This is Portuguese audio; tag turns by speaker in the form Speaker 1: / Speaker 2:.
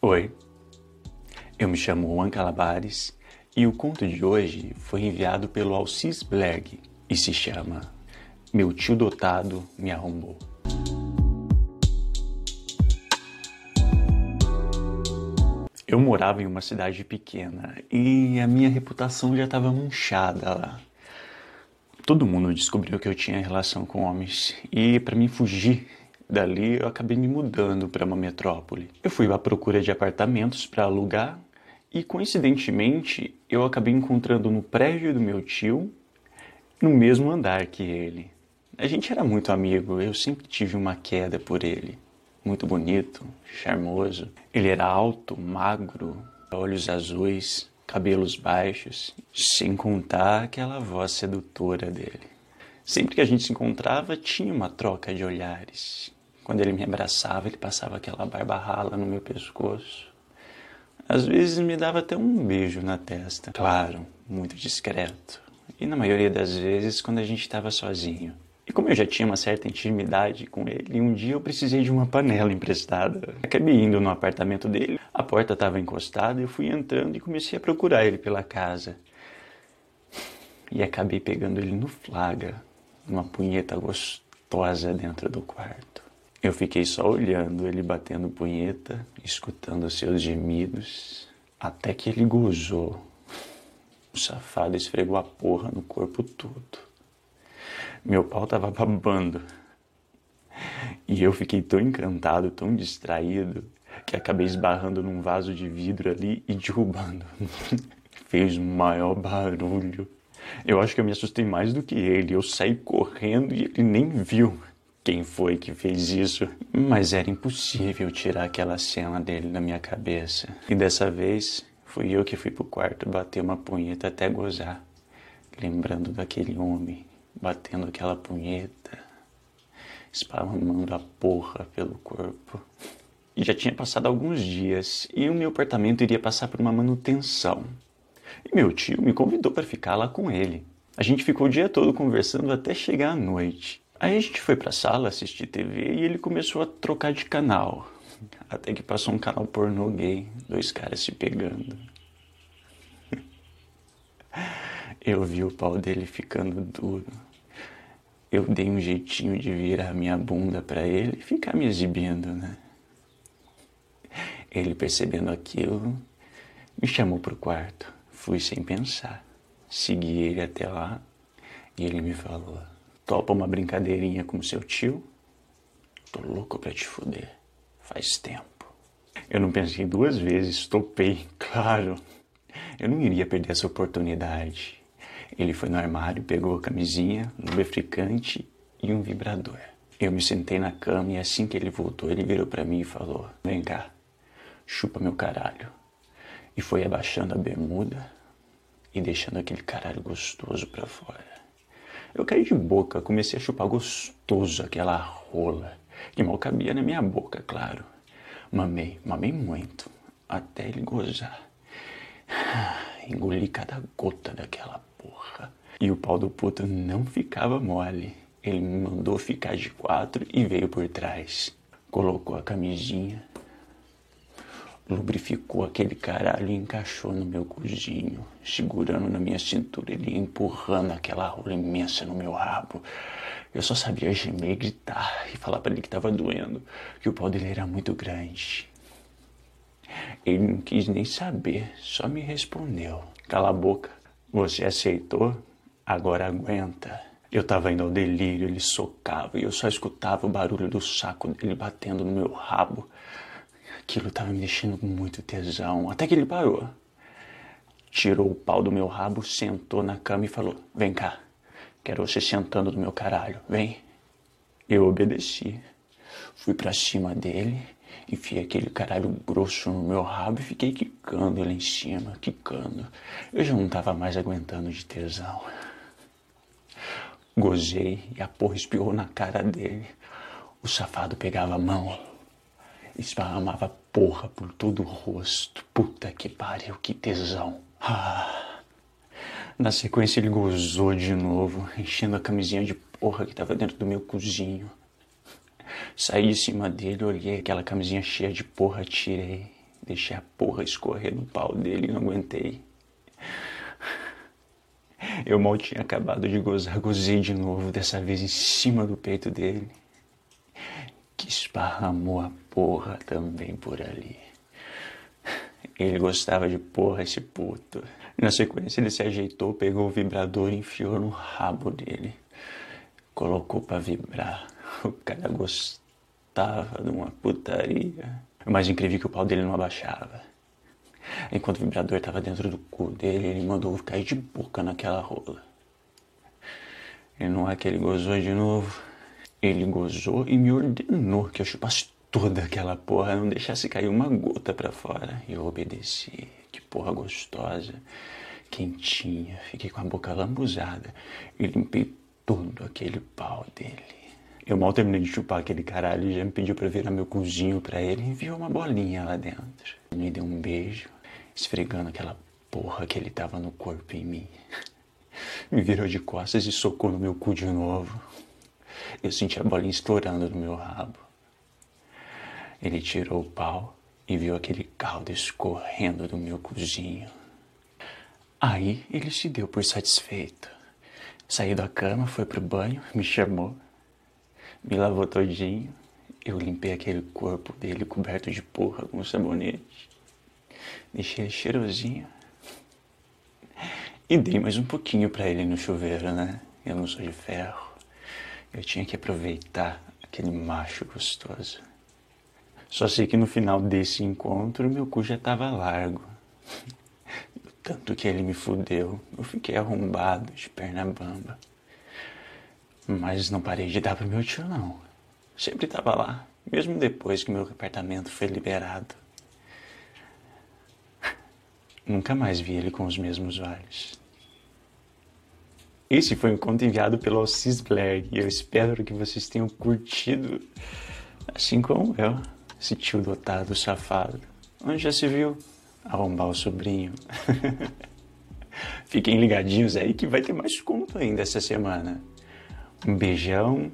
Speaker 1: Oi, eu me chamo Juan Calabares e o conto de hoje foi enviado pelo Alcis Blerg e se chama Meu tio dotado me arrombou. Eu morava em uma cidade pequena e a minha reputação já estava manchada lá. Todo mundo descobriu que eu tinha relação com homens e para me fugir dali eu acabei me mudando para uma metrópole. Eu fui à procura de apartamentos para alugar e coincidentemente eu acabei encontrando no prédio do meu tio, no mesmo andar que ele. A gente era muito amigo, eu sempre tive uma queda por ele muito bonito, charmoso. Ele era alto, magro, olhos azuis, cabelos baixos, sem contar aquela voz sedutora dele. Sempre que a gente se encontrava, tinha uma troca de olhares. Quando ele me abraçava, ele passava aquela barba rala no meu pescoço. Às vezes me dava até um beijo na testa. Claro, muito discreto. E na maioria das vezes quando a gente estava sozinho. E como eu já tinha uma certa intimidade com ele, um dia eu precisei de uma panela emprestada. Acabei indo no apartamento dele, a porta estava encostada, eu fui entrando e comecei a procurar ele pela casa. E acabei pegando ele no flagra, numa punheta gostosa dentro do quarto. Eu fiquei só olhando ele batendo punheta, escutando seus gemidos, até que ele gozou. O safado esfregou a porra no corpo todo. Meu pau tava babando. E eu fiquei tão encantado, tão distraído, que acabei esbarrando num vaso de vidro ali e derrubando. Fez o maior barulho. Eu acho que eu me assustei mais do que ele. Eu saí correndo e ele nem viu quem foi que fez isso. Mas era impossível tirar aquela cena dele da minha cabeça. E dessa vez fui eu que fui pro quarto bater uma punheta até gozar, lembrando daquele homem batendo aquela punheta, esparramando a porra pelo corpo. E já tinha passado alguns dias e o meu apartamento iria passar por uma manutenção. E meu tio me convidou para ficar lá com ele. A gente ficou o dia todo conversando até chegar à noite. Aí a gente foi para a sala assistir TV e ele começou a trocar de canal. Até que passou um canal pornô gay, dois caras se pegando. Eu vi o pau dele ficando duro eu dei um jeitinho de virar minha bunda para ele e ficar me exibindo, né? Ele percebendo aquilo, me chamou pro quarto. Fui sem pensar. Segui ele até lá e ele me falou: Topa uma brincadeirinha com seu tio? Tô louco pra te fuder. Faz tempo. Eu não pensei duas vezes, topei, claro. Eu não iria perder essa oportunidade. Ele foi no armário, pegou a camisinha, lubrificante e um vibrador. Eu me sentei na cama e assim que ele voltou, ele virou para mim e falou: Vem cá, chupa meu caralho. E foi abaixando a bermuda e deixando aquele caralho gostoso para fora. Eu caí de boca, comecei a chupar gostoso aquela rola, que mal cabia na minha boca, claro. Mamei, mamei muito, até ele gozar. Engoli cada gota daquela porra. E o pau do puto não ficava mole. Ele me mandou ficar de quatro e veio por trás. Colocou a camisinha, lubrificou aquele caralho e encaixou no meu cozinho, segurando na minha cintura, ele empurrando aquela rola imensa no meu rabo. Eu só sabia gemer, gritar e falar para ele que estava doendo, que o pau dele era muito grande. Ele não quis nem saber, só me respondeu: Cala a boca, você aceitou? Agora aguenta. Eu tava indo ao delírio, ele socava e eu só escutava o barulho do saco dele batendo no meu rabo. Aquilo tava me deixando com muito tesão, até que ele parou. Tirou o pau do meu rabo, sentou na cama e falou: Vem cá, quero você sentando no meu caralho, vem. Eu obedeci. Fui para cima dele Enfiei aquele caralho grosso no meu rabo e fiquei quicando lá em cima, quicando. Eu já não tava mais aguentando de tesão. Gozei e a porra espirrou na cara dele. O safado pegava a mão, esparramava porra por todo o rosto. Puta que pariu, que tesão. Ah. Na sequência ele gozou de novo, enchendo a camisinha de porra que tava dentro do meu cozinho. Saí de cima dele, olhei aquela camisinha cheia de porra, tirei. Deixei a porra escorrer no pau dele e não aguentei. Eu mal tinha acabado de gozar, gozei de novo, dessa vez em cima do peito dele, esparramou a porra também por ali. Ele gostava de porra, esse puto. Na sequência, ele se ajeitou, pegou o vibrador e enfiou no rabo dele. Colocou para vibrar. O cara gostava de uma putaria. O mais incrível é que o pau dele não abaixava. Enquanto o vibrador estava dentro do cu dele, ele mandou cair de boca naquela rola. E não é que ele gozou de novo. Ele gozou e me ordenou que eu chupasse toda aquela porra, não deixasse cair uma gota para fora. Eu obedeci. Que porra gostosa, quentinha. Fiquei com a boca lambuzada e limpei todo aquele pau dele. Eu mal terminei de chupar aquele caralho e já me pediu pra virar meu cozinho pra ele e enviou uma bolinha lá dentro. Me deu um beijo, esfregando aquela porra que ele tava no corpo em mim. Me virou de costas e socou no meu cu de novo. Eu senti a bolinha estourando no meu rabo. Ele tirou o pau e viu aquele caldo escorrendo do meu cozinho. Aí ele se deu por satisfeito. Saiu da cama, foi pro banho, me chamou, me lavou todinho. Eu limpei aquele corpo dele coberto de porra com sabonete. Deixei ele cheirosinho. E dei mais um pouquinho para ele no chuveiro, né? Eu não sou de ferro. Eu tinha que aproveitar aquele macho gostoso. Só sei que no final desse encontro meu cu já estava largo. Tanto que ele me fudeu, eu fiquei arrombado, de perna bamba. Mas não parei de dar pro meu tio, não. Sempre estava lá, mesmo depois que meu apartamento foi liberado. Nunca mais vi ele com os mesmos olhos. Esse foi um conto enviado pelo Alcis Blair e eu espero que vocês tenham curtido, assim como eu esse tio dotado, safado. Onde já se viu? Arrombar o sobrinho. Fiquem ligadinhos aí que vai ter mais conto ainda essa semana. Um beijão